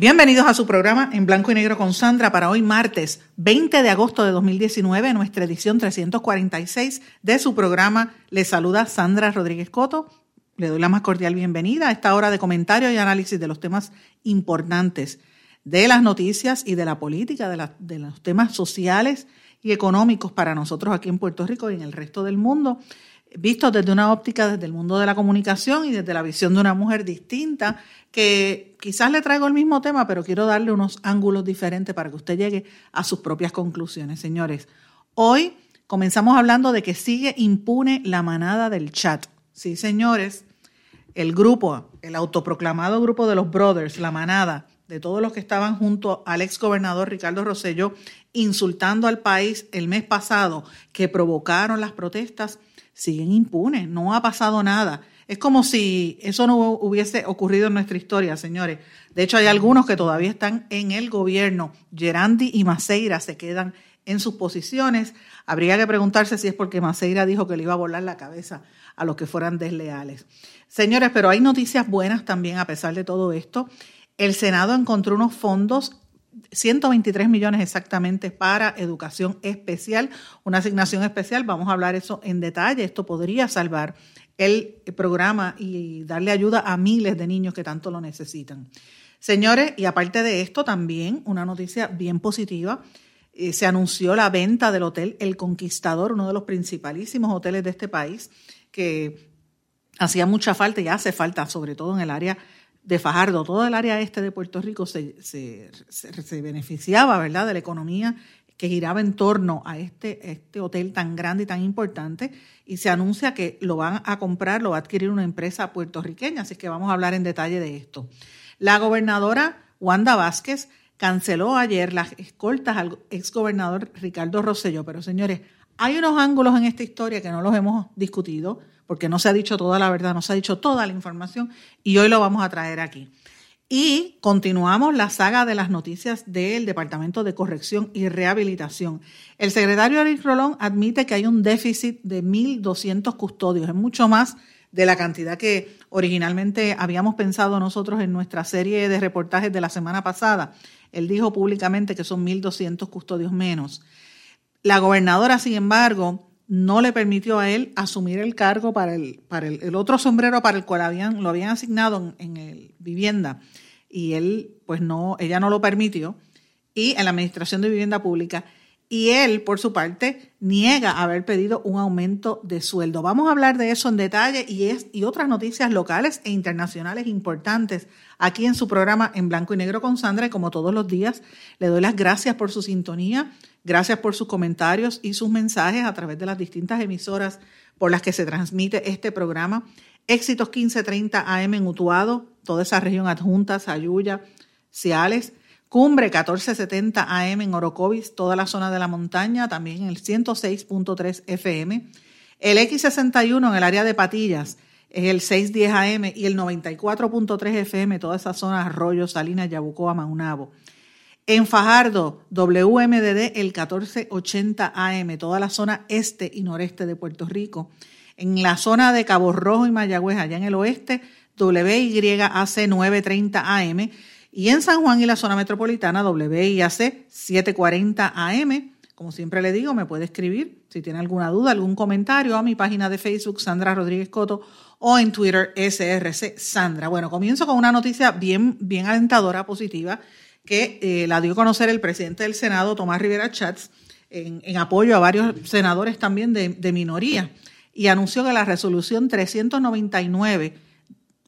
Bienvenidos a su programa en blanco y negro con Sandra para hoy martes 20 de agosto de 2019, nuestra edición 346 de su programa. Les saluda Sandra Rodríguez Coto. Le doy la más cordial bienvenida a esta hora de comentario y análisis de los temas importantes de las noticias y de la política, de, de los temas sociales y económicos para nosotros aquí en Puerto Rico y en el resto del mundo vistos desde una óptica desde el mundo de la comunicación y desde la visión de una mujer distinta, que quizás le traigo el mismo tema, pero quiero darle unos ángulos diferentes para que usted llegue a sus propias conclusiones. Señores, hoy comenzamos hablando de que sigue impune la manada del chat. Sí, señores, el grupo, el autoproclamado grupo de los Brothers, la manada, de todos los que estaban junto al ex gobernador Ricardo Rosselló, insultando al país el mes pasado, que provocaron las protestas, siguen impunes, no ha pasado nada. Es como si eso no hubiese ocurrido en nuestra historia, señores. De hecho, hay algunos que todavía están en el gobierno. Gerandi y Maceira se quedan en sus posiciones. Habría que preguntarse si es porque Maceira dijo que le iba a volar la cabeza a los que fueran desleales. Señores, pero hay noticias buenas también a pesar de todo esto. El Senado encontró unos fondos 123 millones exactamente para educación especial, una asignación especial. Vamos a hablar eso en detalle. Esto podría salvar el programa y darle ayuda a miles de niños que tanto lo necesitan. Señores, y aparte de esto, también una noticia bien positiva. Eh, se anunció la venta del hotel El Conquistador, uno de los principalísimos hoteles de este país, que hacía mucha falta y hace falta, sobre todo en el área de Fajardo, todo el área este de Puerto Rico se, se, beneficiaba, ¿verdad?, de la economía que giraba en torno a este, este hotel tan grande y tan importante, y se anuncia que lo van a comprar, lo va a adquirir una empresa puertorriqueña, así que vamos a hablar en detalle de esto. La gobernadora Wanda Vázquez canceló ayer las escoltas al exgobernador Ricardo Rosselló, pero señores, hay unos ángulos en esta historia que no los hemos discutido porque no se ha dicho toda la verdad, no se ha dicho toda la información y hoy lo vamos a traer aquí. Y continuamos la saga de las noticias del Departamento de Corrección y Rehabilitación. El secretario Eric Rolón admite que hay un déficit de 1.200 custodios, es mucho más de la cantidad que originalmente habíamos pensado nosotros en nuestra serie de reportajes de la semana pasada. Él dijo públicamente que son 1.200 custodios menos. La gobernadora, sin embargo, no le permitió a él asumir el cargo para el, para el, otro sombrero para el cual habían, lo habían asignado en, el vivienda. Y él, pues no, ella no lo permitió. Y en la Administración de Vivienda Pública. Y él, por su parte, niega haber pedido un aumento de sueldo. Vamos a hablar de eso en detalle y, es, y otras noticias locales e internacionales importantes aquí en su programa en blanco y negro con Sandra. Y como todos los días, le doy las gracias por su sintonía Gracias por sus comentarios y sus mensajes a través de las distintas emisoras por las que se transmite este programa. Éxitos 1530 AM en Utuado, toda esa región adjunta, Sayuya, Ciales. Cumbre 1470 AM en Orocovis, toda la zona de la montaña, también en el 106.3 FM. El X61 en el área de Patillas es el 610 AM y el 94.3 FM, toda esa zona Arroyo, Salinas, Yabucoa, Maunabo. En Fajardo, WMDD el 1480 AM, toda la zona este y noreste de Puerto Rico. En la zona de Cabo Rojo y Mayagüez, allá en el oeste, WYAC 930 AM. Y en San Juan y la zona metropolitana, WIAC 740 AM. Como siempre le digo, me puede escribir si tiene alguna duda, algún comentario a mi página de Facebook, Sandra Rodríguez Coto, o en Twitter, SRC Sandra. Bueno, comienzo con una noticia bien, bien alentadora, positiva que eh, la dio a conocer el presidente del Senado, Tomás Rivera Chats, en, apoyo a varios senadores también de, minoría, y anunció que la resolución 399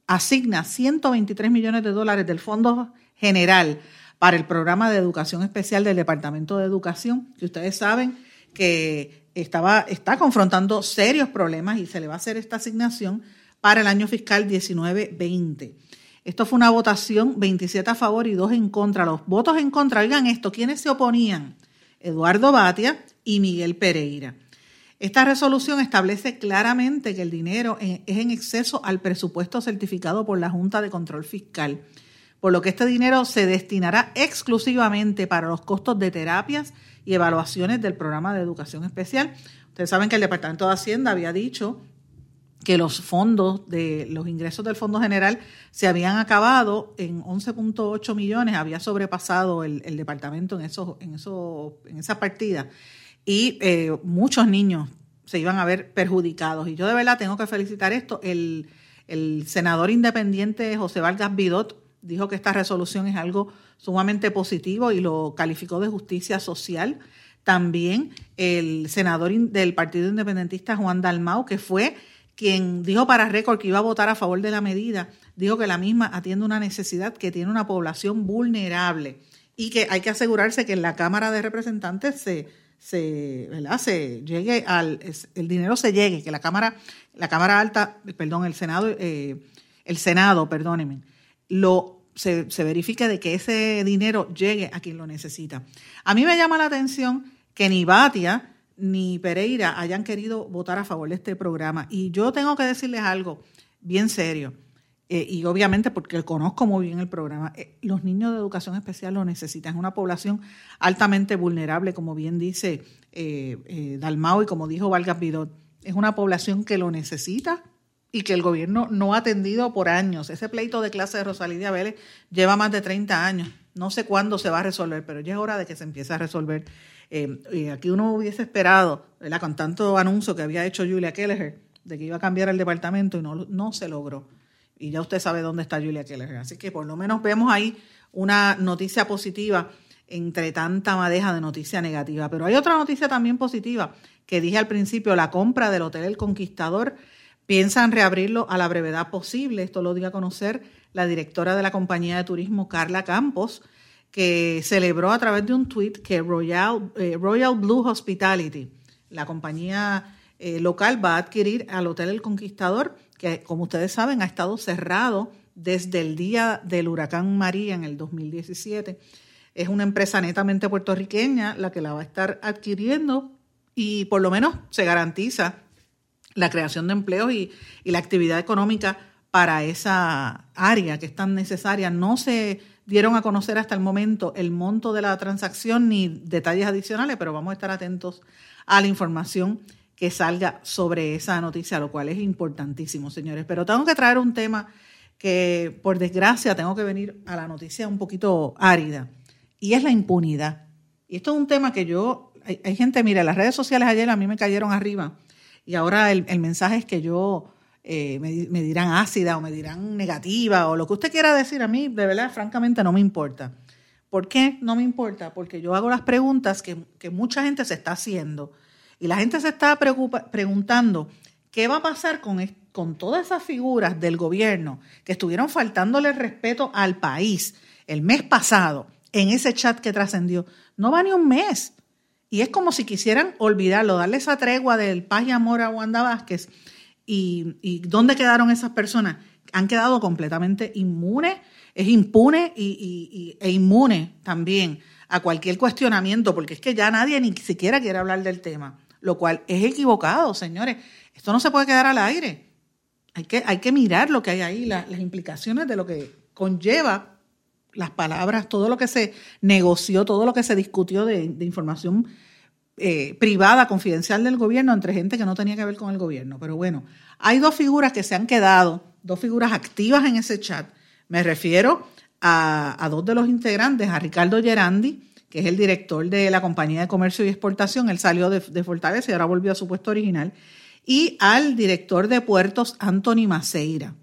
asigna 123 millones de dólares del Fondo General para el programa de educación especial del Departamento de Educación, que ustedes saben que estaba, está confrontando serios problemas y se le va a hacer esta asignación para el año fiscal 19-20. Esto fue una votación 27 a favor y 2 en contra. Los votos en contra, oigan esto, ¿quiénes se oponían? Eduardo Batia y Miguel Pereira. Esta resolución establece claramente que el dinero es en exceso al presupuesto certificado por la Junta de Control Fiscal, por lo que este dinero se destinará exclusivamente para los costos de terapias y evaluaciones del programa de educación especial. Ustedes saben que el Departamento de Hacienda había dicho que los fondos de los ingresos del Fondo General se habían acabado en 11.8 millones, había sobrepasado el, departamento en esos, en esos, en esas partidas y eh, muchos niños se iban a ver perjudicados. Y yo de verdad tengo que felicitar esto. El, el senador independiente José Vargas Bidot dijo que esta resolución es algo sumamente positivo y lo calificó de justicia social. También el senador del Partido Independentista Juan Dalmau, que fue quien dijo para récord que iba a votar a favor de la medida, dijo que la misma atiende una necesidad que tiene una población vulnerable y que hay que asegurarse que en la Cámara de Representantes se, se, llegue al el dinero se llegue, que la Cámara la Cámara Alta, perdón, el Senado eh, el Senado, perdónenme, lo se, se verifique de que ese dinero llegue a quien lo necesita. A mí me llama la atención que ni Batia ni Pereira hayan querido votar a favor de este programa. Y yo tengo que decirles algo bien serio. Eh, y obviamente porque conozco muy bien el programa, eh, los niños de educación especial lo necesitan. Es una población altamente vulnerable, como bien dice eh, Dalmao y como dijo Vargas Vidot. Es una población que lo necesita y que el gobierno no ha atendido por años. Ese pleito de clase de Rosalía Vélez lleva más de 30 años. No sé cuándo se va a resolver, pero ya es hora de que se empiece a resolver eh, y aquí uno hubiese esperado, con tanto anuncio que había hecho Julia Kelleher de que iba a cambiar el departamento y no, no se logró. Y ya usted sabe dónde está Julia Kelleher. Así que por lo menos vemos ahí una noticia positiva entre tanta madeja de noticia negativa. Pero hay otra noticia también positiva que dije al principio, la compra del Hotel El Conquistador. Piensan reabrirlo a la brevedad posible. Esto lo dio a conocer la directora de la compañía de turismo, Carla Campos, que celebró a través de un tweet que Royal, eh, Royal Blue Hospitality, la compañía eh, local, va a adquirir al Hotel El Conquistador, que como ustedes saben ha estado cerrado desde el día del huracán María en el 2017. Es una empresa netamente puertorriqueña la que la va a estar adquiriendo y por lo menos se garantiza la creación de empleos y, y la actividad económica para esa área que es tan necesaria. No se dieron a conocer hasta el momento el monto de la transacción ni detalles adicionales, pero vamos a estar atentos a la información que salga sobre esa noticia, lo cual es importantísimo, señores. Pero tengo que traer un tema que, por desgracia, tengo que venir a la noticia un poquito árida, y es la impunidad. Y esto es un tema que yo, hay, gente, mire, las redes sociales ayer a mí me cayeron arriba, y ahora el, el mensaje es que yo eh, me, dirán ácida o me dirán negativa o lo que usted quiera decir a mí, de verdad, francamente no me importa. ¿Por qué no me importa? Porque yo hago las preguntas que, mucha gente se está haciendo y la gente se está preguntando qué va a pasar con, con todas esas figuras del gobierno que estuvieron faltándole respeto al país el mes pasado en ese chat que trascendió. No va ni un mes. Y es como si quisieran olvidarlo, darle esa tregua del paz y amor a Wanda Vázquez ¿Y, dónde quedaron esas personas? Han quedado completamente inmunes, es impune y, e inmune también a cualquier cuestionamiento, porque es que ya nadie ni siquiera quiere hablar del tema, lo cual es equivocado, señores. Esto no se puede quedar al aire. Hay que, hay que mirar lo que hay ahí, las implicaciones de lo que conlleva las palabras, todo lo que se negoció, todo lo que se discutió de, de información eh, privada, confidencial del gobierno entre gente que no tenía que ver con el gobierno. Pero bueno, hay dos figuras que se han quedado, dos figuras activas en ese chat. Me refiero a, dos de los integrantes, a Ricardo Gerandi, que es el director de la compañía de comercio y exportación, él salió de, Fortaleza y ahora volvió a su puesto original, y al director de puertos, Anthony Maceira.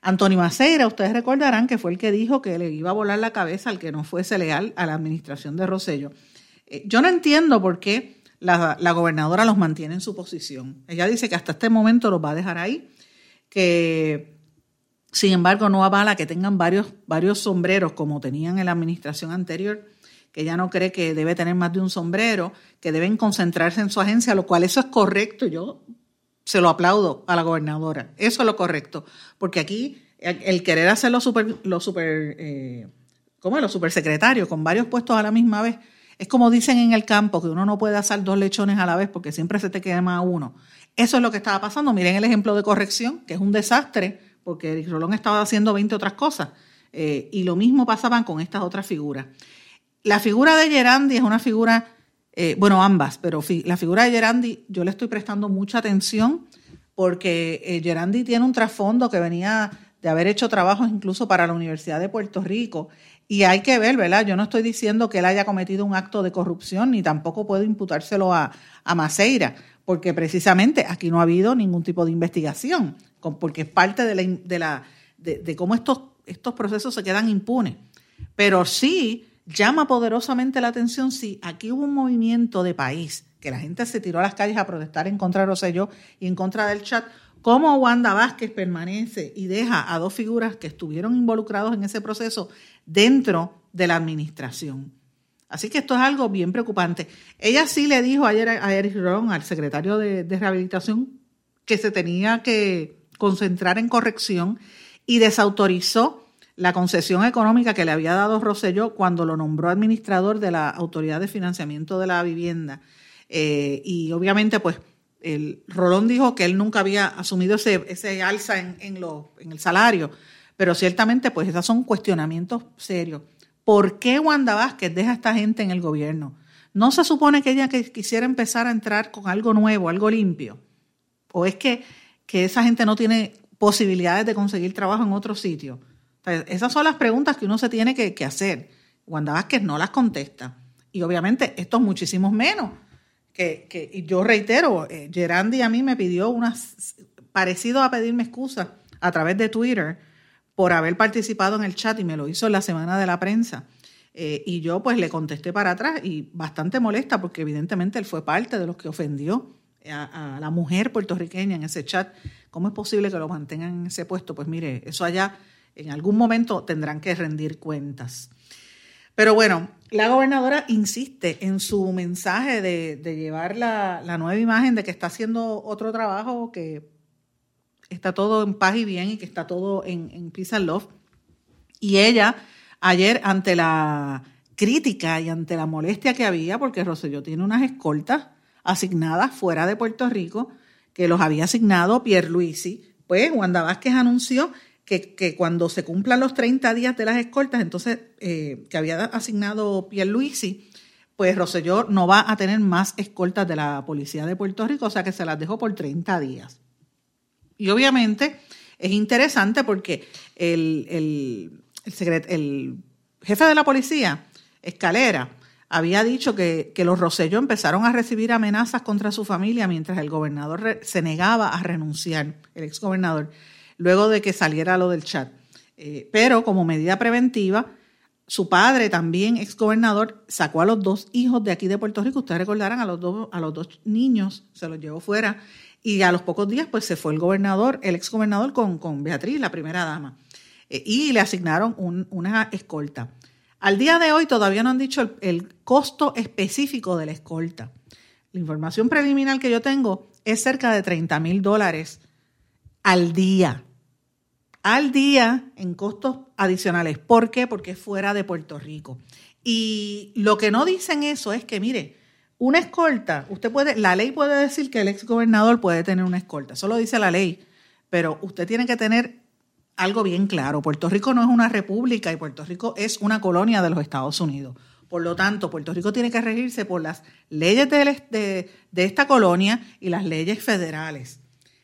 Anthony Maceira, ustedes recordarán que fue el que dijo que le iba a volar la cabeza al que no fuese leal a la administración de Rosello. Eh, yo no entiendo por qué la, gobernadora los mantiene en su posición. Ella dice que hasta este momento los va a dejar ahí, que sin embargo no avala que tengan varios, varios sombreros como tenían en la administración anterior, que ella no cree que debe tener más de un sombrero, que deben concentrarse en su agencia, lo cual eso es correcto. Yo se lo aplaudo a la gobernadora. Eso es lo correcto. Porque aquí el querer hacer lo super, lo super, eh. Los supersecretarios con varios puestos a la misma vez. Es como dicen en el campo, que uno no puede hacer dos lechones a la vez porque siempre se te quema uno. Eso es lo que estaba pasando. Miren el ejemplo de corrección, que es un desastre, porque Eric Rolón estaba haciendo 20 otras cosas. Eh, y lo mismo pasaban con estas otras figuras. La figura de Gerandi es una figura, eh, bueno, ambas, pero la figura de Gerandi yo le estoy prestando mucha atención porque eh, Gerandi tiene un trasfondo que venía de haber hecho trabajos incluso para la Universidad de Puerto Rico. Y hay que ver, ¿verdad? Yo no estoy diciendo que él haya cometido un acto de corrupción, ni tampoco puedo imputárselo a, a Maceira, porque precisamente aquí no ha habido ningún tipo de investigación, porque es parte de, la, de, la, de cómo estos, estos procesos se quedan impunes. Pero sí llama poderosamente la atención si aquí hubo un movimiento de país, que la gente se tiró a las calles a protestar en contra de Rosselló y en contra del chat, cómo Wanda Vázquez permanece y deja a dos figuras que estuvieron involucrados en ese proceso dentro de la administración. Así que esto es algo bien preocupante. Ella sí le dijo ayer a Eric Ron, al secretario de, rehabilitación, que se tenía que concentrar en corrección y desautorizó la concesión económica que le había dado Rosselló cuando lo nombró administrador de la Autoridad de Financiamiento de la Vivienda. Eh, y obviamente, pues, el Rolón dijo que él nunca había asumido ese, ese alza en, en, el salario, pero ciertamente, pues, esos son cuestionamientos serios. ¿Por qué Wanda Vázquez deja a esta gente en el gobierno? ¿No se supone que ella quisiera empezar a entrar con algo nuevo, algo limpio? ¿O es que, que esa gente no tiene posibilidades de conseguir trabajo en otro sitio? esas son las preguntas que uno se tiene que, hacer. Wanda Vázquez no las contesta. Y obviamente esto es muchísimo menos. Que, y yo reitero, eh, Gerandi a mí me pidió unas, parecido a pedirme excusas a través de Twitter por haber participado en el chat y me lo hizo en la semana de la prensa. Eh, y yo pues le contesté para atrás y bastante molesta porque evidentemente él fue parte de los que ofendió a, a, la mujer puertorriqueña en ese chat. ¿Cómo es posible que lo mantengan en ese puesto? Pues mire, eso allá en algún momento tendrán que rendir cuentas. Pero bueno, la gobernadora insiste en su mensaje de, llevar la, nueva imagen de que está haciendo otro trabajo, que está todo en paz y bien y que está todo en, peace and love. Y ella, ayer, ante la crítica y ante la molestia que había, porque Rosselló tiene unas escoltas asignadas fuera de Puerto Rico, que los había asignado Pierre Luisi, pues Wanda Vázquez anunció que, cuando se cumplan los 30 días de las escoltas, entonces, eh, que había asignado Pierluisi, pues Roselló no va a tener más escoltas de la Policía de Puerto Rico, o sea que se las dejó por 30 días. Y obviamente es interesante porque el, el, jefe de la policía, Escalera, había dicho que, que los Roselló empezaron a recibir amenazas contra su familia mientras el gobernador se negaba a renunciar, el exgobernador luego de que saliera lo del chat. Eh, pero como medida preventiva, su padre, también exgobernador, sacó a los dos hijos de aquí de Puerto Rico. Ustedes recordarán a los dos, a los dos niños, se los llevó fuera. Y a los pocos días, pues se fue el gobernador, el exgobernador con, con Beatriz, la primera dama. Eh, y le asignaron una escolta. Al día de hoy todavía no han dicho el, el, costo específico de la escolta. La información preliminar que yo tengo es cerca de 30 mil dólares al día al día en costos adicionales. ¿Por qué? Porque es fuera de Puerto Rico. Y lo que no dicen eso es que, mire, una escolta, usted puede, la ley puede decir que el ex gobernador puede tener una escolta, eso lo dice la ley, pero usted tiene que tener algo bien claro. Puerto Rico no es una república y Puerto Rico es una colonia de los Estados Unidos. Por lo tanto, Puerto Rico tiene que regirse por las leyes de, de esta colonia y las leyes federales.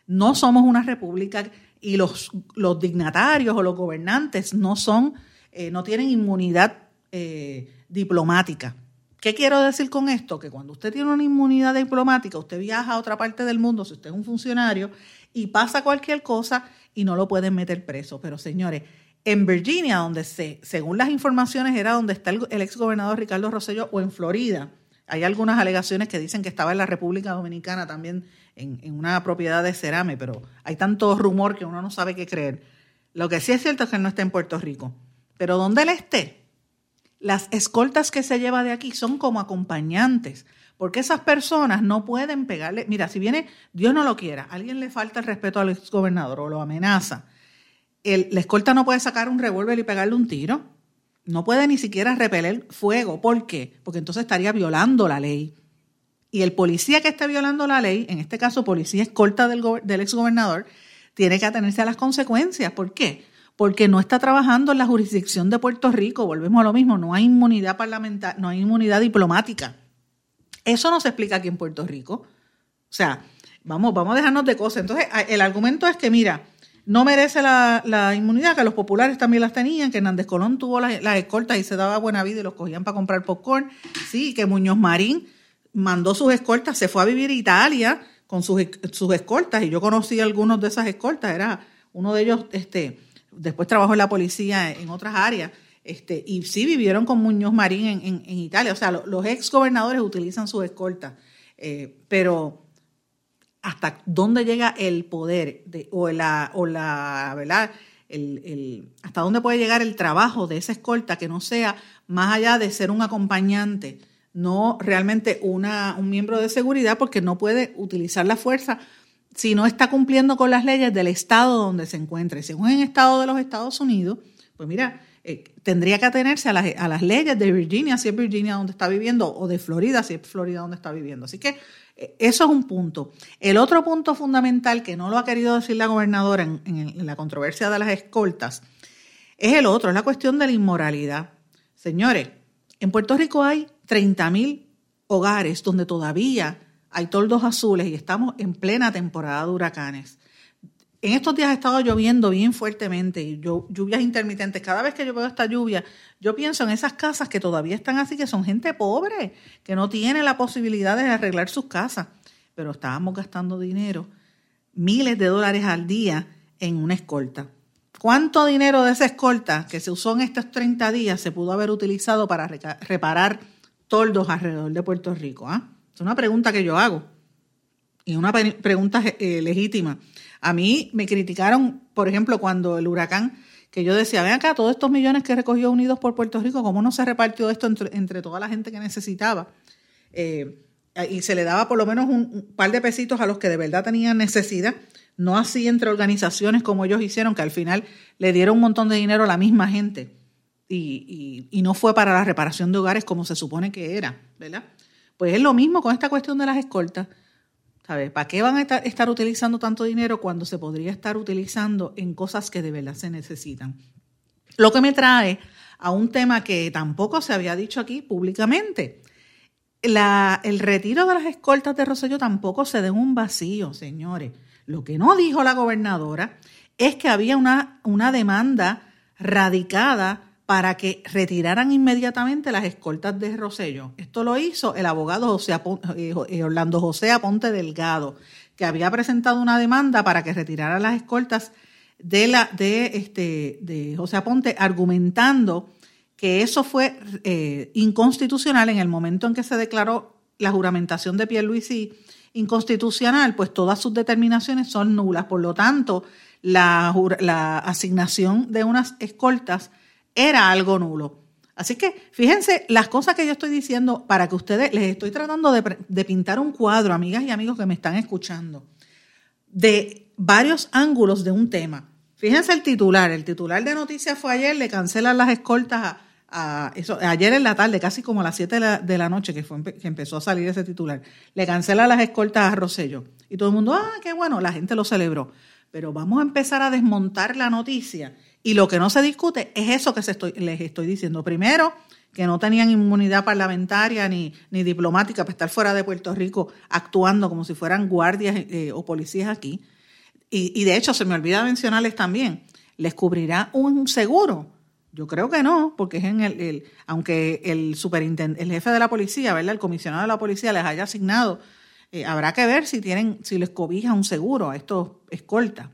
No somos una república y los, los dignatarios o los gobernantes no son, eh, no tienen inmunidad eh, diplomática. ¿Qué quiero decir con esto? Que cuando usted tiene una inmunidad diplomática, usted viaja a otra parte del mundo, si usted es un funcionario, y pasa cualquier cosa y no lo pueden meter preso. Pero señores, en Virginia, donde se, según las informaciones era donde está el, el ex gobernador Ricardo Rosselló, o en Florida, hay algunas alegaciones que dicen que estaba en la República Dominicana también en, una propiedad de Cerame, pero hay tanto rumor que uno no sabe qué creer. Lo que sí es cierto es que no está en Puerto Rico. Pero donde él esté, las escoltas que se lleva de aquí son como acompañantes, porque esas personas no pueden pegarle. Mira, si viene, Dios no lo quiera, alguien le falta el respeto al exgobernador o lo amenaza, el, la escolta no puede sacar un revólver y pegarle un tiro. No puede ni siquiera repeler fuego. ¿Por qué? Porque entonces estaría violando la ley. Y el policía que esté violando la ley, en este caso policía escolta del, del exgobernador, tiene que atenerse a las consecuencias. ¿Por qué? Porque no está trabajando en la jurisdicción de Puerto Rico. Volvemos a lo mismo, no hay inmunidad parlamentaria, no hay inmunidad diplomática. Eso no se explica aquí en Puerto Rico. O sea, vamos, vamos a dejarnos de cosas. Entonces, el argumento es que, mira, no merece la, inmunidad, que los populares también las tenían, que Hernández Colón tuvo las, escoltas y se daba buena vida y los cogían para comprar popcorn. Sí, que Muñoz Marín mandó sus escoltas, se fue a vivir a Italia con sus, sus escoltas y yo conocí algunos de esas escoltas, era uno de ellos, este, después trabajó en la policía en otras áreas este, y sí vivieron con Muñoz Marín en, Italia. O sea, los ex gobernadores utilizan sus escoltas. Eh, pero hasta dónde llega el poder o la, o la ¿verdad? El, hasta dónde puede llegar el trabajo de esa escolta que no sea más allá de ser un acompañante, no realmente una, un miembro de seguridad, porque no puede utilizar la fuerza si no está cumpliendo con las leyes del estado donde se encuentre. Según el estado de los Estados Unidos, pues mira, eh, tendría que atenerse a las, a las, leyes de Virginia, si es Virginia donde está viviendo, o de Florida, si es Florida donde está viviendo. Así que eso es un punto. El otro punto fundamental que no lo ha querido decir la gobernadora en, la controversia de las escoltas es el otro, es la cuestión de la inmoralidad. Señores, en Puerto Rico hay 30.000 hogares donde todavía hay toldos azules y estamos en plena temporada de huracanes. En estos días ha estado lloviendo bien fuertemente lluvias intermitentes. Cada vez que yo veo esta lluvia, yo pienso en esas casas que todavía están así, que son gente pobre, que no tiene la posibilidad de arreglar sus casas. Pero estábamos gastando dinero, miles de dólares al día en una escolta. ¿Cuánto dinero de esa escolta que se usó en estos 30 días se pudo haber utilizado para reparar toldos alrededor de Puerto Rico? ¿ah? Es una pregunta que yo hago y una pregunta eh, legítima. A mí me criticaron, por ejemplo, cuando el huracán, que yo decía, ven acá, todos estos millones que recogió Unidos por Puerto Rico, ¿cómo no se repartió esto entre, toda la gente que necesitaba? Eh, y se le daba por lo menos un, par de pesitos a los que de verdad tenían necesidad, no así entre organizaciones como ellos hicieron, que al final le dieron un montón de dinero a la misma gente y, y no fue para la reparación de hogares como se supone que era, ¿verdad? Pues es lo mismo con esta cuestión de las escoltas. ¿Para qué van a estar, utilizando tanto dinero cuando se podría estar utilizando en cosas que de verdad se necesitan? Lo que me trae a un tema que tampoco se había dicho aquí públicamente. el retiro de las escoltas de Rosselló tampoco se en un vacío, señores. Lo que no dijo la gobernadora es que había una, una demanda radicada para que retiraran inmediatamente las escoltas de Rosello. Esto lo hizo el abogado José eh, eh, Orlando José Aponte Delgado, que había presentado una demanda para que retiraran las escoltas de, la, de, este, de José Aponte, argumentando que eso fue eh, inconstitucional en el momento en que se declaró la juramentación de Pierluisi inconstitucional, pues todas sus determinaciones son nulas. Por lo tanto, la, la asignación de unas escoltas era algo nulo. Así que fíjense las cosas que yo estoy diciendo para que ustedes, les estoy tratando de, pintar un cuadro, amigas y amigos que me están escuchando, de varios ángulos de un tema. Fíjense el titular, el titular de noticias fue ayer, le cancelan las escoltas a, ayer en la tarde, casi como a las 7 de la, noche que, fue, que empezó a salir ese titular, le cancelan las escoltas a Rosello. Y todo el mundo, ah, qué bueno, la gente lo celebró. Pero vamos a empezar a desmontar la noticia y lo que no se discute es eso que les estoy diciendo. Primero, que no tenían inmunidad parlamentaria ni, ni diplomática para estar fuera de Puerto Rico actuando como si fueran guardias eh, o policías aquí. Y, de hecho, se me olvida mencionarles también, ¿les cubrirá un seguro? Yo creo que no, porque es en el, aunque el superintendente, el jefe de la policía, ¿verdad? El comisionado de la policía les haya asignado, eh, habrá que ver si tienen, si les cobija un seguro a estos escoltas.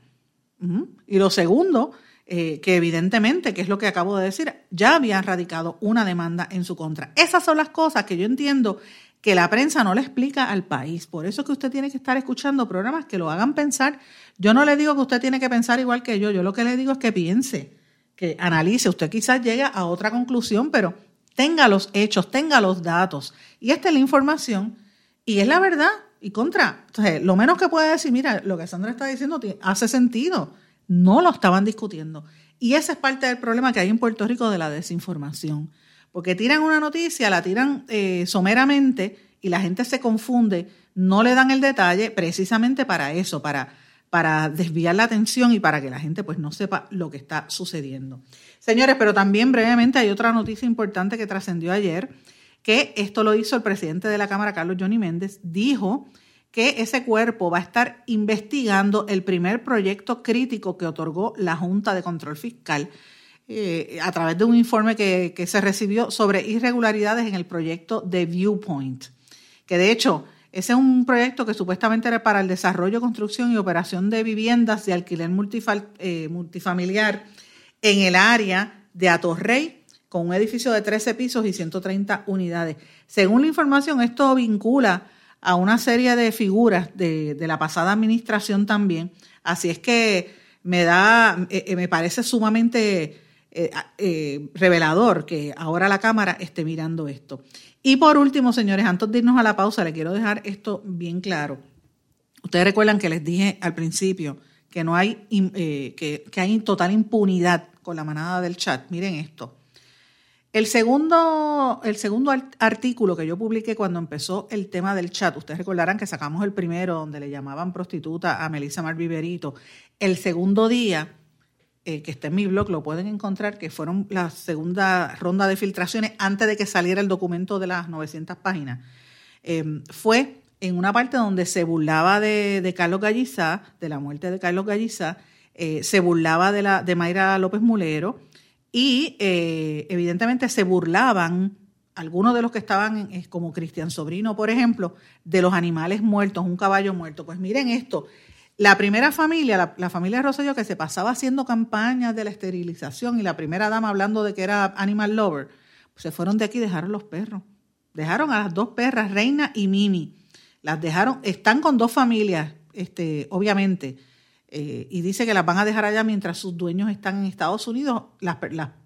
Y lo segundo eh, que evidentemente, que es lo que acabo de decir, ya habían radicado una demanda en su contra. Esas son las cosas que yo entiendo que la prensa no le explica al país. Por eso es que usted tiene que estar escuchando programas que lo hagan pensar. Yo no le digo que usted tiene que pensar igual que yo, yo lo que le digo es que piense, que analice. Usted quizás llegue a otra conclusión, pero tenga los hechos, tenga los datos. Y esta es la información Y es la verdad, y contra. Entonces, lo menos que puede decir, mira, lo que Sandra está diciendo hace sentido. No lo estaban discutiendo. Y ese es parte del problema que hay en Puerto Rico de la desinformación. Porque tiran una noticia, la tiran eh, someramente y la gente se confunde, no le dan el detalle precisamente para eso, para, para desviar la atención y para que la gente pues no sepa lo que está sucediendo. Señores, pero también brevemente hay otra noticia importante que trascendió ayer, que esto lo hizo el presidente de la Cámara, Carlos Johnny Méndez, dijo que ese cuerpo va a estar investigando el primer proyecto crítico que otorgó la Junta de Control Fiscal eh, a través de un informe que, se recibió sobre irregularidades en el proyecto de Viewpoint, que de hecho ese es un proyecto que supuestamente era para el desarrollo, construcción y operación de viviendas de alquiler eh, multifamiliar en el área de Atorrey, con un edificio de 13 pisos y 130 unidades. Según la información, esto vincula a una serie de figuras de, la pasada administración también. Así es que me da, eh, eh, me parece sumamente eh, revelador que ahora la Cámara esté mirando esto. Y por último, señores, antes de irnos a la pausa, le quiero dejar esto bien claro. Ustedes recuerdan que les dije al principio que no hay, que, que hay total impunidad con la manada del chat. Miren esto. El segundo, el segundo artículo que yo publiqué cuando empezó el tema del chat, ustedes recordarán que sacamos el primero donde le llamaban prostituta a Melissa Marviverito. El segundo día, eh, que está en mi blog, lo pueden encontrar, que fueron la segunda ronda de filtraciones antes de que saliera el documento de las 900 páginas. Em, fue en una parte donde se burlaba de, Carlos Gallizá, de la muerte de Carlos Gallizá, eh, se burlaba de, la, de Mayra López Mulero y eh, evidentemente se burlaban algunos de los que estaban, como Cristian Sobrino, por ejemplo, de los animales muertos, un caballo muerto. Pues miren esto, la primera familia, la, familia Rosselló, que se pasaba haciendo campañas de la esterilización y la primera dama hablando de que era animal lover, pues se fueron de aquí y dejaron los perros. Dejaron a las dos perras, Reina y Mimi. Las dejaron, están con dos familias, este, obviamente eh, y dice que las van a dejar allá mientras sus dueños están en Estados Unidos.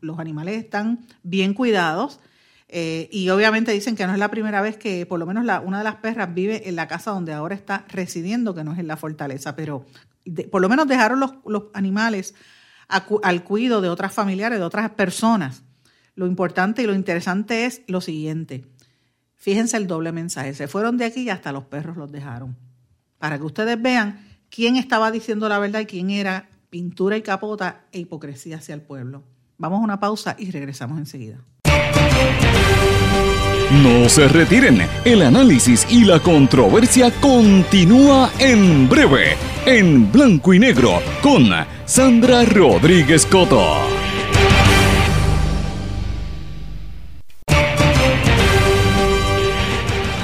los animales están bien cuidados eh, y obviamente dicen que no es la primera vez que por lo menos una de las perras vive en la casa donde ahora está residiendo, que no es en la fortaleza, pero por lo menos dejaron los, animales al cuidado de otras familiares, de otras personas. Lo importante y lo interesante es lo siguiente. Fíjense el doble mensaje. Se fueron de aquí y hasta los perros los dejaron. Para que ustedes vean quién estaba diciendo la verdad y quién era pintura y capota e hipocresía hacia el pueblo. Vamos a una pausa y regresamos enseguida. No se retiren, el análisis y la controversia continúa en breve, en blanco y negro, con Sandra Rodríguez Coto.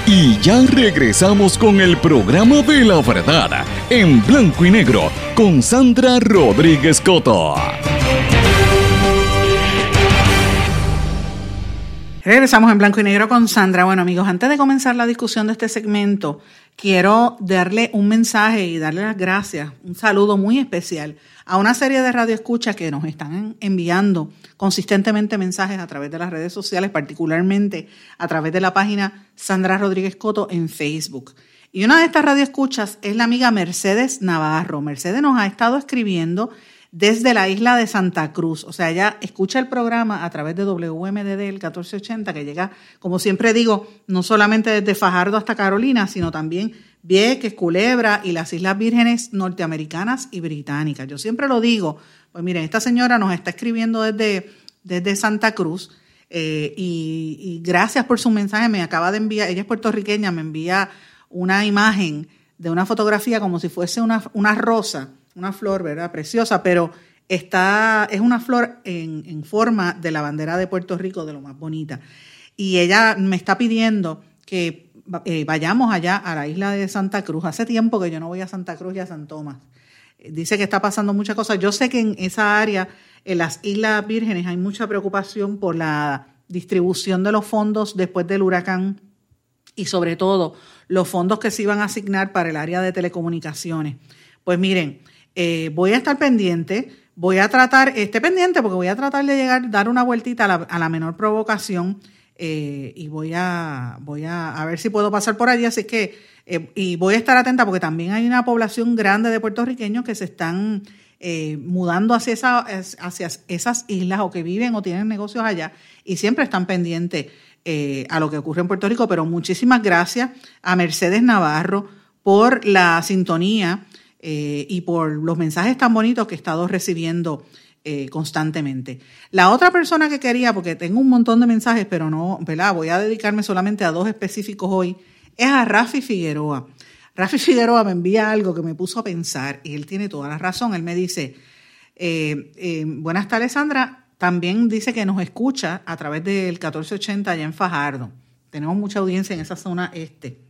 Y ya regresamos con el programa de la verdad, en blanco y negro, con Sandra Rodríguez Coto. Regresamos en blanco y negro con Sandra. Bueno amigos, antes de comenzar la discusión de este segmento, quiero darle un mensaje y darle las gracias, un saludo muy especial a una serie de radioescuchas que nos están enviando consistentemente mensajes a través de las redes sociales, particularmente a través de la página Sandra Rodríguez Coto en Facebook. Y una de estas radioescuchas es la amiga Mercedes Navarro. Mercedes nos ha estado escribiendo desde la isla de Santa Cruz. O sea, ella escucha el programa a través de WMDD el 1480, que llega, como siempre digo, no solamente desde Fajardo hasta Carolina, sino también Vieques, Culebra y las Islas Vírgenes norteamericanas y británicas. Yo siempre lo digo, pues miren, esta señora nos está escribiendo desde, desde Santa Cruz. Eh, y, y, gracias por su mensaje. Me acaba de enviar, ella es puertorriqueña, me envía una imagen de una fotografía como si fuese una, rosa una flor, ¿verdad? Preciosa, pero está, es una flor en, forma de la bandera de Puerto Rico, de lo más bonita. Y ella me está pidiendo que eh, vayamos allá a la isla de Santa Cruz. Hace tiempo que yo no voy a Santa Cruz y a San Tomás. Dice que está pasando muchas cosas. Yo sé que en esa área, en las Islas Vírgenes, hay mucha preocupación por la distribución de los fondos después del huracán y sobre todo los fondos que se iban a asignar para el área de telecomunicaciones. Pues miren, eh, voy a estar pendiente, voy a tratar, esté pendiente porque voy a tratar de llegar, dar una vueltita a la, menor provocación. y voy a, voy a, ver si puedo pasar por allí. Así que, y voy a estar atenta porque también hay una población grande de puertorriqueños que se están mudando hacia, hacia esas islas o que viven o tienen negocios allá y siempre están pendientes a lo que ocurre en Puerto Rico. Pero muchísimas gracias a Mercedes Navarro por la sintonía eh, y por los mensajes tan bonitos que he estado recibiendo eh, constantemente. La otra persona que quería, porque tengo un montón de mensajes, pero no, ¿verdad? Voy a dedicarme solamente a dos específicos hoy, es a Rafi Figueroa. Rafi Figueroa me envía algo que me puso a pensar y él tiene toda la razón. Él me dice, eh, buenas tardes Sandra, también dice que nos escucha a través del 1480 allá en Fajardo. Tenemos mucha audiencia en esa zona este.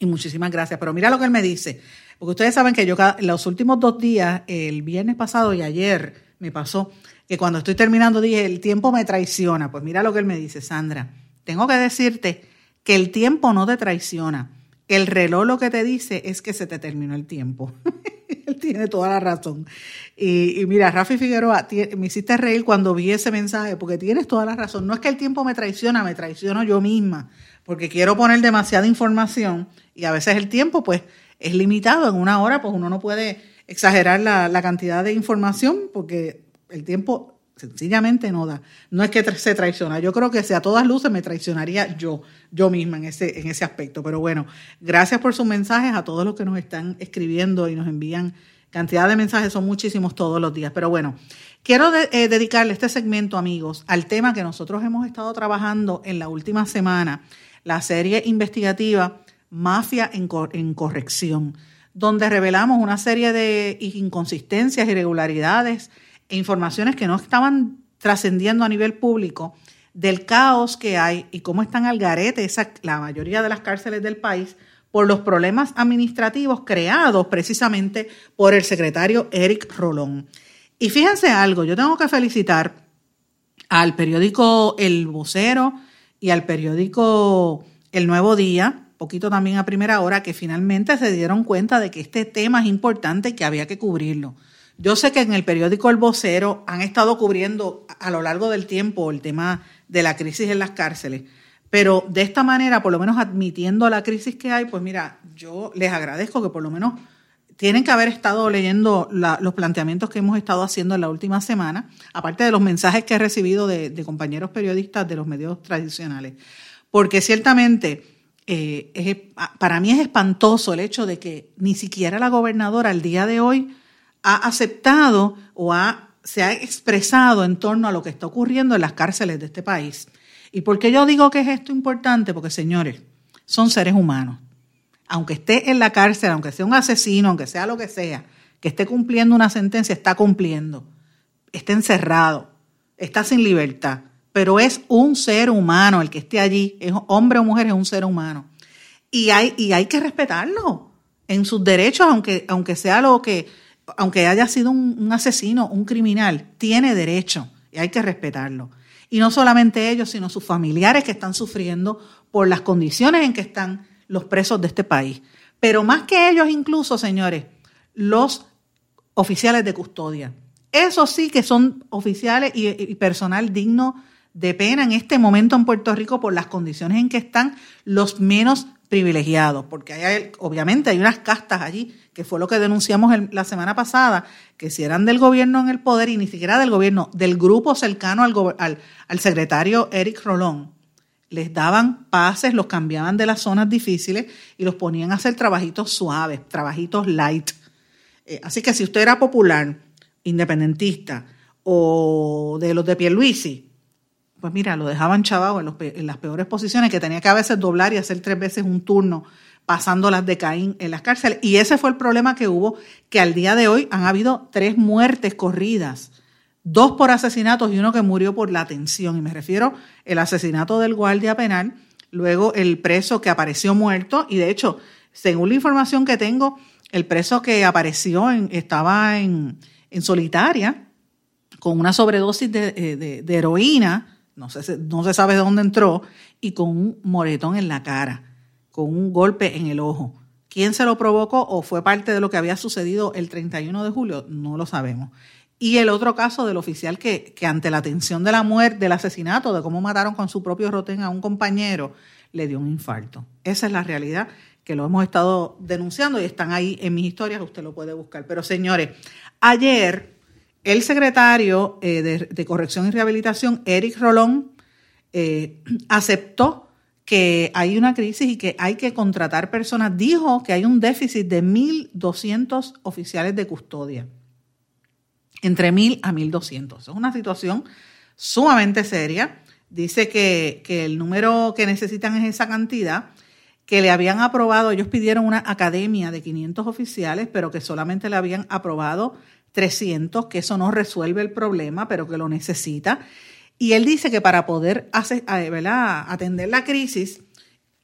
Y muchísimas gracias. Pero mira lo que él me dice. Porque ustedes saben que yo los últimos dos días, el viernes pasado y ayer, me pasó que cuando estoy terminando dije, el tiempo me traiciona. Pues mira lo que él me dice, Sandra. Tengo que decirte que el tiempo no te traiciona. El reloj lo que te dice es que se te terminó el tiempo. tiene toda la razón. Y, y, mira, Rafi Figueroa, me hiciste reír cuando vi ese mensaje, porque tienes toda la razón. No es que el tiempo me traiciona, me traiciono yo misma, porque quiero poner demasiada información y a veces el tiempo, pues, es limitado. En una hora, pues uno no puede exagerar la, cantidad de información porque el tiempo sencillamente no da. No es que se traiciona. Yo creo que si a todas luces me traicionaría yo, yo misma en ese, en ese aspecto. Pero bueno, gracias por sus mensajes a todos los que nos están escribiendo y nos envían cantidad de mensajes, son muchísimos todos los días. Pero bueno, quiero eh, dedicarle este segmento, amigos, al tema que nosotros hemos estado trabajando en la última semana, la serie investigativa Mafia en, Corrección, donde revelamos una serie de inconsistencias, irregularidades e informaciones que no estaban trascendiendo a nivel público del caos que hay y cómo están al garete esa, la mayoría de las cárceles del país por los problemas administrativos creados precisamente por el secretario Eric Rolón. Y fíjense algo, yo tengo que felicitar al periódico El Vocero y al periódico El Nuevo Día, poquito también a primera hora, que finalmente se dieron cuenta de que este tema es importante y que había que cubrirlo. Yo sé que en el periódico El Vocero han estado cubriendo a lo largo del tiempo el tema de la crisis en las cárceles, pero de esta manera, por lo menos admitiendo la crisis que hay, pues mira, yo les agradezco que por lo menos tienen que haber estado leyendo los planteamientos que hemos estado haciendo en la última semana, aparte de los mensajes que he recibido de, compañeros periodistas de los medios tradicionales. Porque ciertamente eh, para mí es espantoso el hecho de que ni siquiera la gobernadora al día de hoy ha aceptado o ha, se ha expresado en torno a lo que está ocurriendo en las cárceles de este país. ¿Y por qué yo digo que es esto importante? Porque, señores, son seres humanos. Aunque esté en la cárcel, aunque sea un asesino, aunque sea lo que sea, que esté cumpliendo una sentencia, está cumpliendo. Está encerrado, está sin libertad pero es un ser humano el que esté allí, es hombre o mujer, es un ser humano. Y hay, y hay que respetarlo en sus derechos, aunque, aunque sea lo que, aunque haya sido un, asesino, un criminal, tiene derecho y hay que respetarlo. Y no solamente ellos, sino sus familiares que están sufriendo por las condiciones en que están los presos de este país. Pero más que ellos incluso, señores, los oficiales de custodia. Esos sí que son oficiales y, y personal digno de pena en este momento en Puerto Rico por las condiciones en que están los menos privilegiados, porque hay, obviamente hay unas castas allí, que fue lo que denunciamos la semana pasada, que si eran del gobierno en el poder y ni siquiera del gobierno, del grupo cercano al, al, secretario Eric Rolón, les daban pases, los cambiaban de las zonas difíciles y los ponían a hacer trabajitos suaves, trabajitos light. Eh, así que si usted era popular, independentista o de los de Pierluisi, pues mira, lo dejaban chavado en, las peores posiciones, que tenía que a veces doblar y hacer tres veces un turno pasando las de Caín en las cárceles. Y ese fue el problema que hubo, que al día de hoy han habido tres muertes corridas, dos por asesinatos y uno que murió por la atención. Y me refiero el asesinato del guardia penal, luego el preso que apareció muerto, y de hecho, según la información que tengo, el preso que apareció estaba en, solitaria con una sobredosis de, eh, de heroína no se, no se sabe de dónde entró, y con un moretón en la cara, con un golpe en el ojo. ¿Quién se lo provocó o fue parte de lo que había sucedido el 31 de julio? No lo sabemos. Y el otro caso del oficial que, que ante la atención de la muerte, del asesinato, de cómo mataron con su propio rotén a un compañero, le dio un infarto. Esa es la realidad que lo hemos estado denunciando y están ahí en mis historias, usted lo puede buscar. Pero señores, ayer el secretario eh, de, Corrección y Rehabilitación, Eric Rolón, eh, aceptó que hay una crisis y que hay que contratar personas. Dijo que hay un déficit de 1.200 oficiales de custodia, entre 1.000 a 1.200. Es una situación sumamente seria. Dice que, que el número que necesitan es esa cantidad que le habían aprobado, ellos pidieron una academia de 500 oficiales, pero que solamente le habían aprobado 300, que eso no resuelve el problema, pero que lo necesita. Y él dice que para poder atender la crisis,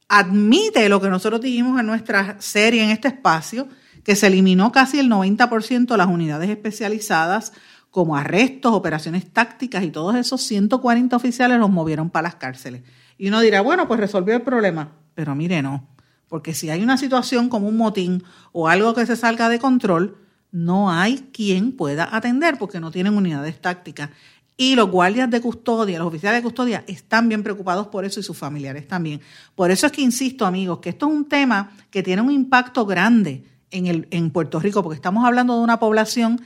admite lo que nosotros dijimos en nuestra serie, en este espacio, que se eliminó casi el 90% de las unidades especializadas como arrestos, operaciones tácticas y todos esos 140 oficiales los movieron para las cárceles. Y uno dirá, bueno, pues resolvió el problema. Pero mire, no. Porque si hay una situación como un motín o algo que se salga de control, no hay quien pueda atender porque no tienen unidades tácticas. Y los guardias de custodia, los oficiales de custodia, están bien preocupados por eso y sus familiares también. Por eso es que insisto, amigos, que esto es un tema que tiene un impacto grande en, el, en Puerto Rico, porque estamos hablando de una población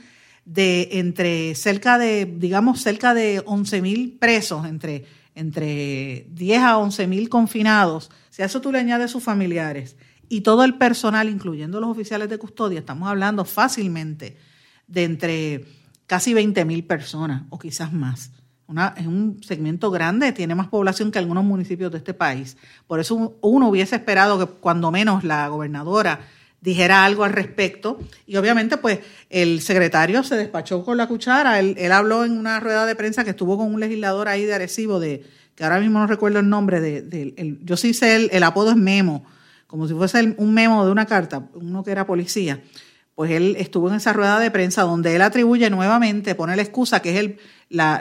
de entre cerca de, digamos, cerca de 11 mil presos, entre, entre 10 a 11 mil confinados si a eso tú le añades sus familiares y todo el personal, incluyendo los oficiales de custodia, estamos hablando fácilmente de entre casi 20 mil personas o quizás más. Una, es un segmento grande, tiene más población que algunos municipios de este país. Por eso uno hubiese esperado que cuando menos la gobernadora dijera algo al respecto. Y obviamente, pues, el secretario se despachó con la cuchara. Él, él, habló en una rueda de prensa que estuvo con un legislador ahí de Arecibo de, que ahora mismo no recuerdo el nombre, de, yo sí sé, el, el, apodo es Memo, como si fuese un memo de una carta, uno que era policía, pues él estuvo en esa rueda de prensa donde él atribuye nuevamente, pone la excusa que es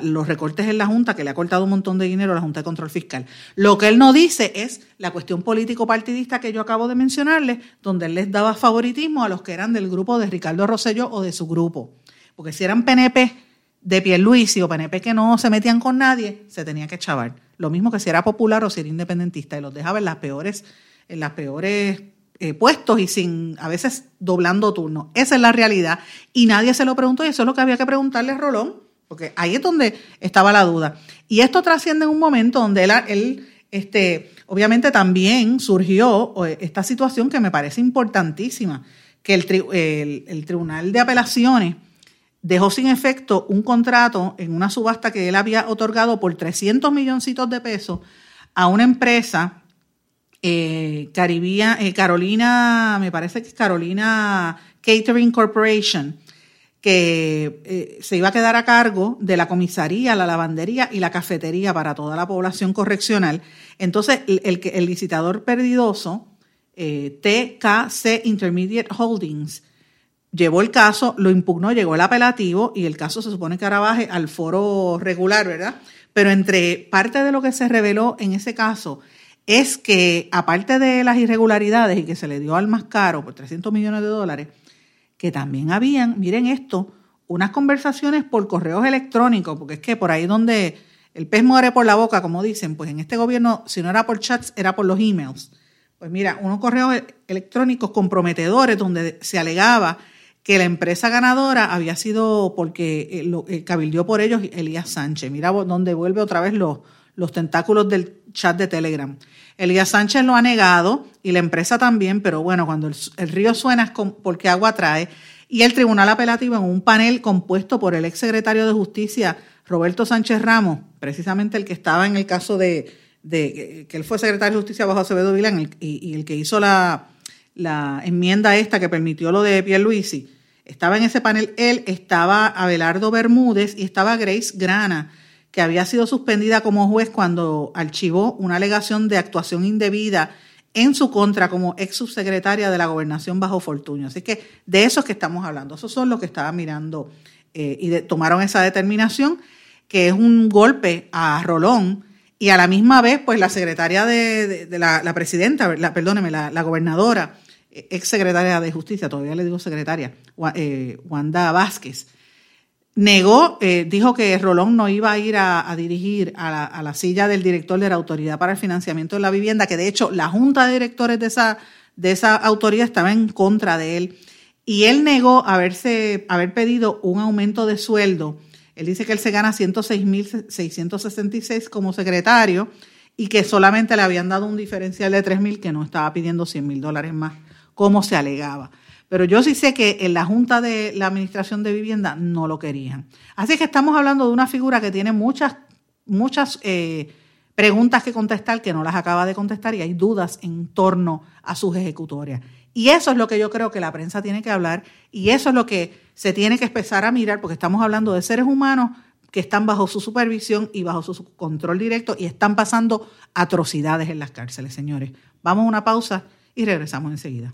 los recortes en la Junta, que le ha cortado un montón de dinero a la Junta de Control Fiscal. Lo que él no dice es la cuestión político-partidista que yo acabo de mencionarle, donde él les daba favoritismo a los que eran del grupo de Ricardo Rosselló o de su grupo. Porque si eran PNP de Pierluisi o PNP que no se metían con nadie, se tenía que chavar. Lo mismo que si era popular o si era independentista y los dejaba en las peores, en las peores eh, puestos y sin, a veces doblando turnos. Esa es la realidad. Y nadie se lo preguntó y eso es lo que había que preguntarle a Rolón, porque ahí es donde estaba la duda. Y esto trasciende en un momento donde él, él este, obviamente también surgió esta situación que me parece importantísima, que el, el Tribunal de Apelaciones dejó sin efecto un contrato en una subasta que él había otorgado por 300 milloncitos de pesos a una empresa, eh, eh, Carolina, me parece que es Carolina Catering Corporation, que eh, se iba a quedar a cargo de la comisaría, la lavandería y la cafetería para toda la población correccional. Entonces, el, el licitador perdidoso, TKC Intermediate Holdings, llevó el caso, lo impugnó, llegó el apelativo y el caso se supone que ahora baje al foro regular, ¿verdad? Pero entre parte de lo que se reveló en ese caso es que, aparte de las irregularidades y que se le dio al más caro por 300 millones de dólares, que también habían, miren esto, unas conversaciones por correos electrónicos, porque es que por ahí donde el pez muere por la boca, como dicen, pues en este gobierno, si no era por chats, era por los emails. Pues mira, unos correos electrónicos comprometedores donde se alegaba que la empresa ganadora había sido porque eh, eh, cabildió por ellos Elías Sánchez. Mira donde vuelve otra vez los, los tentáculos del chat de Telegram. Elías Sánchez lo ha negado y la empresa también, pero bueno, cuando el, río suena es porque agua trae. Y el Tribunal Apelativo en un panel compuesto por el ex secretario de Justicia, Roberto Sánchez Ramos, precisamente el que estaba en el caso de, que él fue secretario de Justicia bajo Acevedo Vilán y, el que hizo la, la enmienda esta que permitió lo de Pierluisi, estaba en ese panel él, estaba Abelardo Bermúdez y estaba Grace Grana, que había sido suspendida como juez cuando archivó una alegación de actuación indebida en su contra como ex subsecretaria de la gobernación bajo Fortuño. Así que de eso es que estamos hablando. Esos son los que estaban mirando eh, y tomaron esa determinación, que es un golpe a Rolón y a la misma vez, pues la secretaria de, la, presidenta, la, perdóneme, la gobernadora, ex secretaria de Justicia, todavía le digo secretaria, eh, Wanda Vázquez, negó, eh, dijo que Rolón no iba a ir a, dirigir a la, silla del director de la Autoridad para el Financiamiento de la Vivienda, que de hecho la junta de directores de esa, de esa autoridad estaba en contra de él. Y él negó haberse, haber pedido un aumento de sueldo. Él dice que él se gana 106.666 como secretario y que solamente le habían dado un diferencial de 3.000 que no estaba pidiendo 100.000 dólares más, como se alegaba. Pero yo sí sé que en la Junta de la Administración de Vivienda no lo querían. Así que estamos hablando de una figura que tiene muchas, muchas eh, preguntas que contestar que no las acaba de contestar y hay dudas en torno a sus ejecutorias. Y eso es lo que yo creo que la prensa tiene que hablar y eso es lo que se tiene que empezar a mirar porque estamos hablando de seres humanos que están bajo su supervisión y bajo su control directo y están pasando atrocidades en las cárceles, señores. Vamos a una pausa y regresamos enseguida.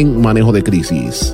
manejo de crisis.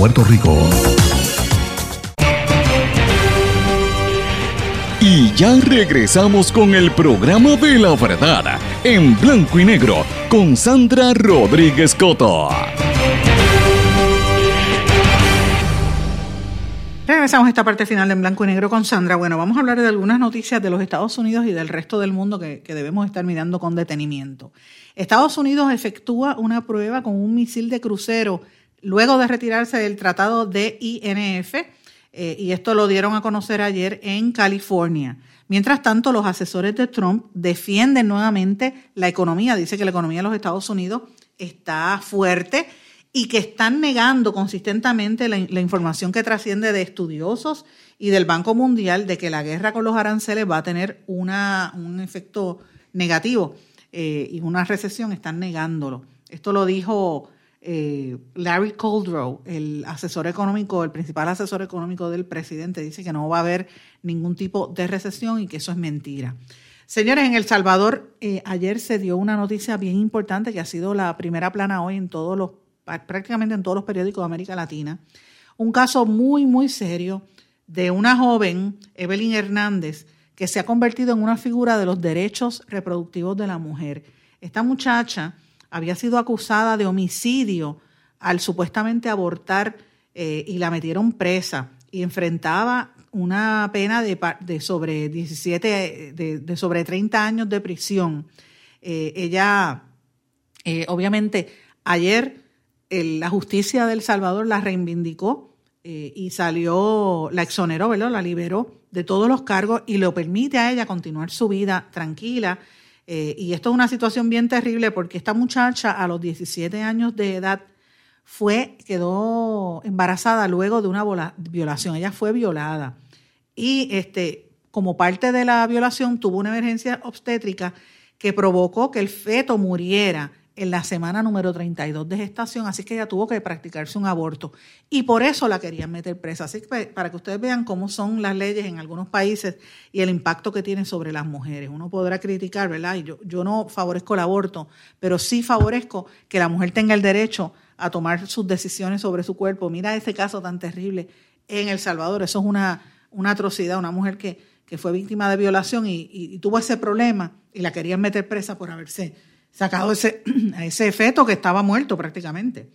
Puerto Rico. Y ya regresamos con el programa de la verdad en blanco y negro con Sandra Rodríguez Coto. Regresamos a esta parte final en blanco y negro con Sandra. Bueno, vamos a hablar de algunas noticias de los Estados Unidos y del resto del mundo que, que, debemos estar mirando con detenimiento. Estados Unidos efectúa una prueba con un misil de crucero luego de retirarse del tratado de INF, eh, y esto lo dieron a conocer ayer en California. Mientras tanto, los asesores de Trump defienden nuevamente la economía. Dice que la economía de los Estados Unidos está fuerte y que están negando consistentemente la, información que trasciende de estudiosos y del Banco Mundial de que la guerra con los aranceles va a tener una, un efecto negativo eh, y una recesión, están negándolo. Esto lo dijo eh, Larry Coldrow, el asesor económico, el principal asesor económico del presidente, dice que no va a haber ningún tipo de recesión y que eso es mentira. Señores, en El Salvador eh, ayer se dio una noticia bien importante que ha sido la primera plana hoy en todos los, prácticamente en todos los periódicos de América Latina. Un caso muy, muy serio de una joven, Evelyn Hernández, que se ha convertido en una figura de los derechos reproductivos de la mujer. Esta muchacha había sido acusada de homicidio al supuestamente abortar eh, y la metieron presa y enfrentaba una pena de, de sobre 17, de, sobre 30 años de prisión. Eh, ella, eh, obviamente, ayer la justicia del Salvador la reivindicó y salió, la exoneró, ¿verdad? La liberó de todos los cargos y le permite a ella continuar su vida tranquila. Eh, y esto es una situación bien terrible porque esta muchacha a los 17 años de edad fue, quedó embarazada luego de una violación. Ella fue violada. Y este, como parte de la violación tuvo una emergencia obstétrica que provocó que el feto muriera en la semana número 32 de gestación, así que ella tuvo que practicarse un aborto. Y por eso la querían meter presa. Así que para que ustedes vean cómo son las leyes en algunos países y el impacto que tienen sobre las mujeres. Uno podrá criticar, ¿verdad? Y yo, no favorezco el aborto, pero sí favorezco que la mujer tenga el derecho a tomar sus decisiones sobre su cuerpo. Mira ese caso tan terrible en El Salvador. Eso es una, una atrocidad, una mujer que, que fue víctima de violación y tuvo ese problema y la querían meter presa por haberse sacado ese, a ese feto que estaba muerto prácticamente.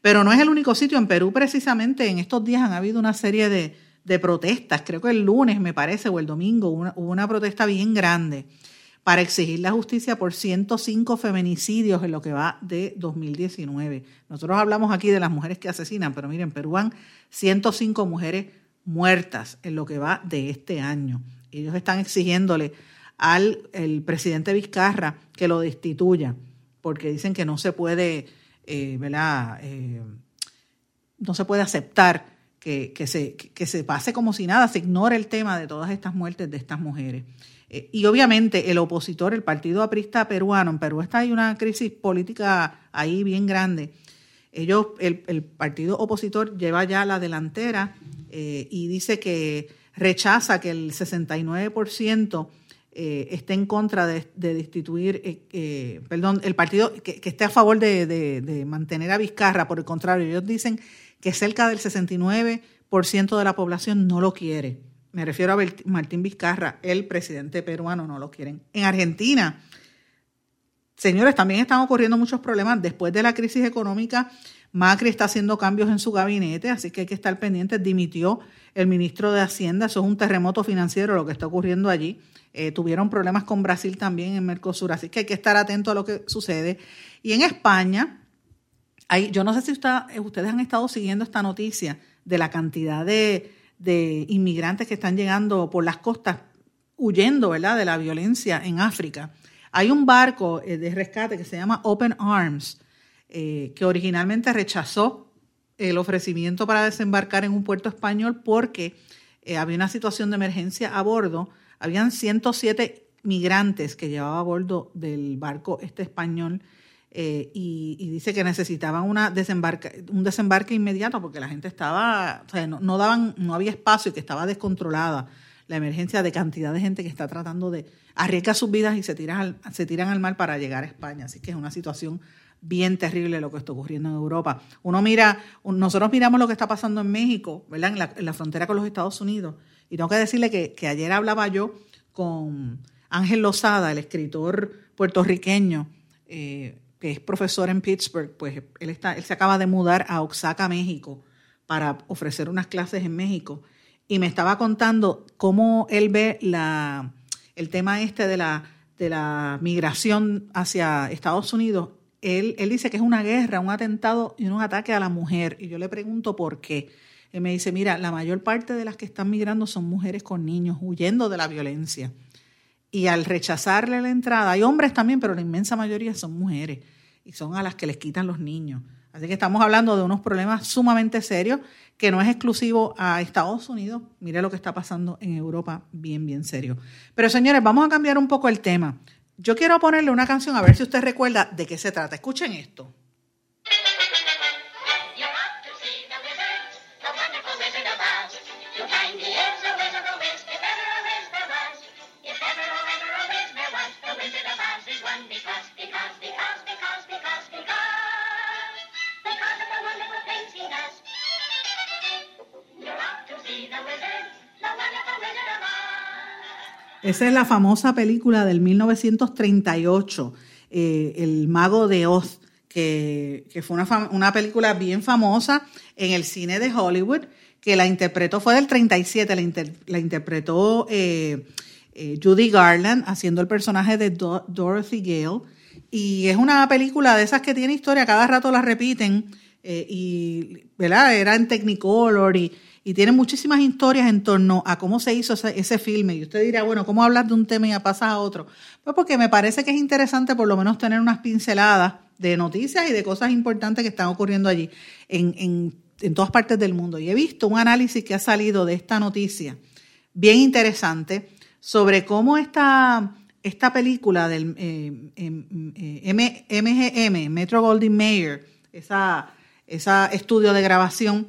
Pero no es el único sitio. En Perú, precisamente, en estos días han habido una serie de, protestas. Creo que el lunes, me parece, o el domingo, hubo una protesta bien grande para exigir la justicia por 105 feminicidios en lo que va de 2019. Nosotros hablamos aquí de las mujeres que asesinan, pero miren, en Perú han 105 mujeres muertas en lo que va de este año. Ellos están exigiéndole al el presidente Vizcarra que lo destituya, porque dicen que no se puede, eh. Eh, no se puede aceptar que, se, que se pase como si nada, se ignore el tema de todas estas muertes de estas mujeres. Eh, y obviamente el opositor, el Partido Aprista Peruano, en Perú está hay una crisis política ahí bien grande. Ellos, el, el partido opositor lleva ya la delantera y dice que rechaza que el 69% eh, esté en contra de, destituir, eh, eh, perdón, el partido que, esté a favor de, mantener a Vizcarra, por el contrario, ellos dicen que cerca del 69% de la población no lo quiere. Me refiero a Martín Vizcarra, el presidente peruano, no lo quieren. En Argentina, señores, también están ocurriendo muchos problemas. Después de la crisis económica, Macri está haciendo cambios en su gabinete, así que hay que estar pendientes. Dimitió el ministro de Hacienda, eso es un terremoto financiero lo que está ocurriendo allí. Eh, tuvieron problemas con Brasil también en Mercosur, así que hay que estar atento a lo que sucede. Y en España, hay, yo no sé si eh, ustedes han estado siguiendo esta noticia de la cantidad de, inmigrantes que están llegando por las costas huyendo ¿verdad? de la violencia en África. Hay un barco eh, de rescate que se llama Open Arms, que originalmente rechazó el ofrecimiento para desembarcar en un puerto español porque había una situación de emergencia a bordo habían 107 migrantes que llevaba a bordo del barco este español eh, y, dice que necesitaban una desembarque, un desembarque inmediato porque la gente estaba, o sea, no, daban, no había espacio y que estaba descontrolada la emergencia de cantidad de gente que está tratando de arriesgar sus vidas y se tiran al, se tiran al mar para llegar a España. Así que es una situación bien terrible lo que está ocurriendo en Europa. Uno mira, nosotros miramos lo que está pasando en México, ¿verdad? En la frontera con los Estados Unidos y tengo que decirle que, ayer hablaba yo con Ángel Lozada, el escritor puertorriqueño, eh, que es profesor en Pittsburgh, pues él, está, él se acaba de mudar a Oaxaca, México, para ofrecer unas clases en México. Y me estaba contando cómo él ve la, el tema este de la, de la migración hacia Estados Unidos. Él, él dice que es una guerra, un atentado y un ataque a la mujer. Y yo le pregunto por qué. Él me dice, mira, la mayor parte de las que están migrando son mujeres con niños, huyendo de la violencia. Y al rechazarle la entrada, hay hombres también, pero la inmensa mayoría son mujeres y son a las que les quitan los niños. Así que estamos hablando de unos problemas sumamente serios que no es exclusivo a Estados Unidos. Mire lo que está pasando en Europa, bien, bien serio. Pero señores, vamos a cambiar un poco el tema. Yo quiero ponerle una canción a ver si usted recuerda de qué se trata. Escuchen esto. Esa es la famosa película del 1938, eh, El Mago de Oz, que, fue una, una, película bien famosa en el cine de Hollywood, que la interpretó, fue del 37, la, interpretó eh, eh, Judy Garland haciendo el personaje de Dorothy Gale. Y es una película de esas que tiene historia, cada rato la repiten, y ¿verdad? era en Technicolor y y tiene muchísimas historias en torno a cómo se hizo ese, filme. Y usted dirá, bueno, ¿cómo hablar de un tema y ya pasas a otro? Pues porque me parece que es interesante por lo menos tener unas pinceladas de noticias y de cosas importantes que están ocurriendo allí en, todas partes del mundo. Y he visto un análisis que ha salido de esta noticia bien interesante sobre cómo esta, esta película del MGM, eh, Metro Goldwyn Mayer, esa, esa estudio de grabación,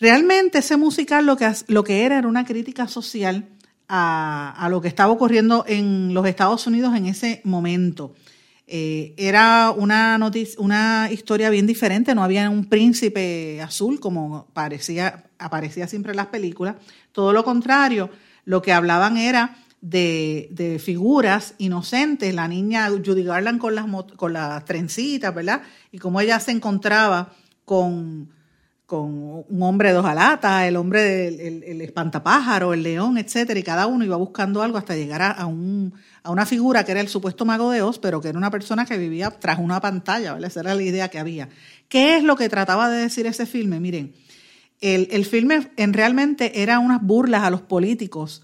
Realmente ese musical lo que, lo que era era una crítica social a, lo que estaba ocurriendo en los Estados Unidos en ese momento. Eh, era una, una historia bien diferente, no había un príncipe azul como parecía, aparecía siempre en las películas. Todo lo contrario, lo que hablaban era de, figuras inocentes, la niña Judy Garland con las, con las trencitas, ¿verdad? Y cómo ella se encontraba con con un hombre de dos alatas, el hombre del el, espantapájaro, el león, etcétera, y cada uno iba buscando algo hasta llegar a, un, a, una figura que era el supuesto mago de Oz, pero que era una persona que vivía tras una pantalla, ¿vale? Esa era la idea que había. ¿Qué es lo que trataba de decir ese filme? Miren, el, el filme en realmente era unas burlas a los políticos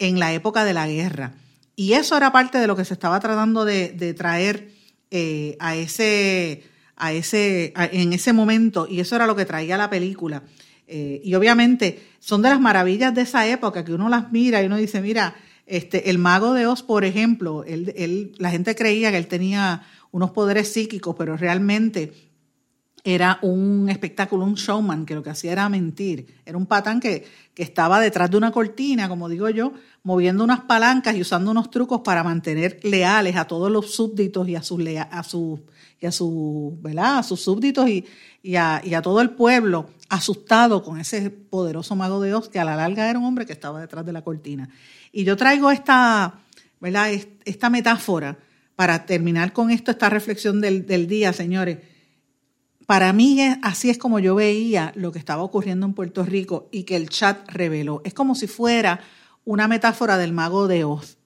en la época de la guerra. Y eso era parte de lo que se estaba tratando de, de traer eh, a ese a ese, en ese momento, y eso era lo que traía la película. Eh, y obviamente son de las maravillas de esa época que uno las mira y uno dice, mira, este, el mago de Oz, por ejemplo, él, él, la gente creía que él tenía unos poderes psíquicos, pero realmente era un espectáculo, un showman, que lo que hacía era mentir. Era un patán que, que estaba detrás de una cortina, como digo yo, moviendo unas palancas y usando unos trucos para mantener leales a todos los súbditos y a sus, a sus y a, su, ¿verdad? a sus súbditos y, y, a, y, a, todo el pueblo asustado con ese poderoso mago de Oz que a la larga era un hombre que estaba detrás de la cortina. Y yo traigo esta, ¿verdad? esta metáfora para terminar con esto, esta reflexión del, del día, señores. Para mí así es como yo veía lo que estaba ocurriendo en Puerto Rico y que el chat reveló. Es como si fuera una metáfora del mago de Oz.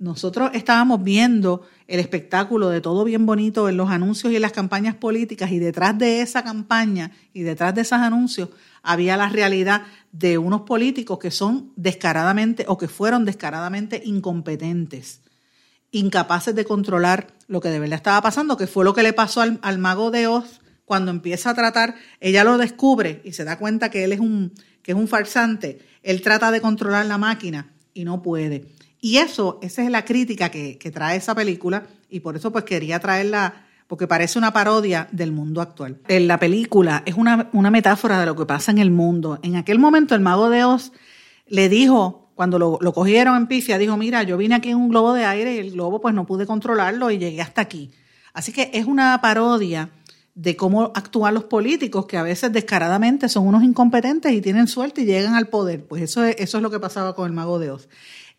Nosotros estábamos viendo el espectáculo de todo bien bonito en los anuncios y en las campañas políticas y detrás de esa campaña y detrás de esos anuncios había la realidad de unos políticos que son descaradamente o que fueron descaradamente incompetentes, incapaces de controlar lo que de verdad estaba pasando, que fue lo que le pasó al, al mago de Oz cuando empieza a tratar, ella lo descubre y se da cuenta que él es un, que es un farsante, él trata de controlar la máquina y no puede. Y eso, esa es la crítica que, trae esa película y por eso pues quería traerla porque parece una parodia del mundo actual. En la película es una, una, metáfora de lo que pasa en el mundo. En aquel momento el mago de Oz le dijo, cuando lo, lo, cogieron en pifia, dijo, mira, yo vine aquí en un globo de aire y el globo pues no pude controlarlo y llegué hasta aquí. Así que es una parodia de cómo actúan los políticos, que a veces descaradamente son unos incompetentes y tienen suerte y llegan al poder. Pues eso es, eso es lo que pasaba con el mago de Oz.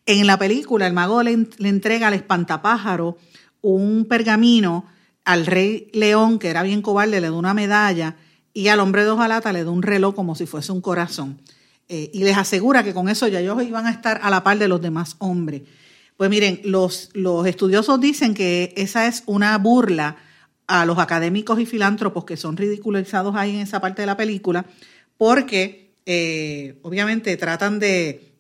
En la película, el mago le, entrega al espantapájaro un pergamino, al rey león, que era bien cobarde, le da una medalla, y al hombre de hojalata le da un reloj como si fuese un corazón. Eh, y les asegura que con eso ya ellos iban a estar a la par de los demás hombres. Pues miren, los, los estudiosos dicen que esa es una burla a los académicos y filántropos que son ridiculizados ahí en esa parte de la película, porque eh, obviamente tratan de,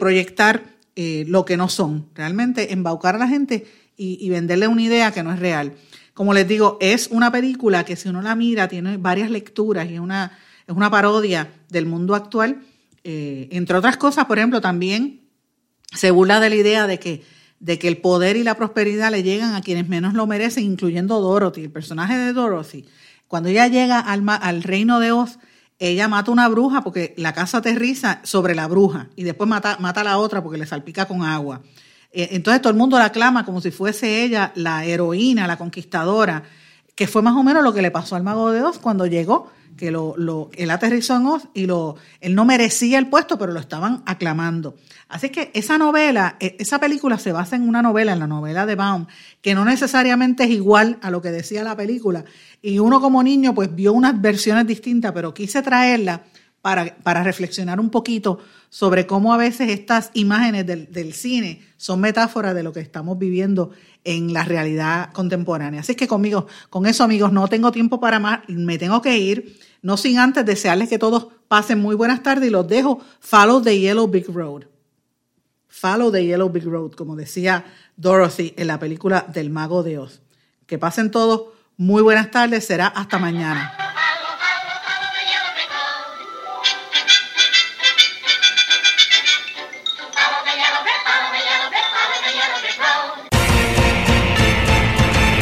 proyectar eh, lo que no son, realmente embaucar a la gente y, venderle una idea que no es real. Como les digo, es una película que si uno la mira tiene varias lecturas y es una, es una parodia del mundo actual. Eh, entre otras cosas, por ejemplo, también se burla de la idea de que, de que el poder y la prosperidad le llegan a quienes menos lo merecen, incluyendo Dorothy, el personaje de Dorothy. Cuando ella llega al, al reino de Oz, ella mata una bruja porque la casa aterriza sobre la bruja y después mata, a la otra porque le salpica con agua. Eh, entonces todo el mundo la aclama como si fuese ella la heroína, la conquistadora, que fue más o menos lo que le pasó al mago de Oz cuando llegó, que lo, él aterrizó en Oz y lo, él no merecía el puesto, pero lo estaban aclamando. Así que esa novela, e, esa película se basa en una novela, en la novela de Baum, que no necesariamente es igual a lo que decía la película. Y uno como niño pues vio unas versiones distintas, pero quise traerla para, para reflexionar un poquito sobre cómo a veces estas imágenes del, del cine son metáforas de lo que estamos viviendo en la realidad contemporánea. Así que conmigo, con eso amigos, no tengo tiempo para más, me tengo que ir, no sin antes desearles que todos pasen muy buenas tardes y los dejo. Follow the Yellow Big Road. Follow the Yellow Big Road, como decía Dorothy en la película del Mago de Oz. Que pasen todos muy buenas tardes, será hasta mañana.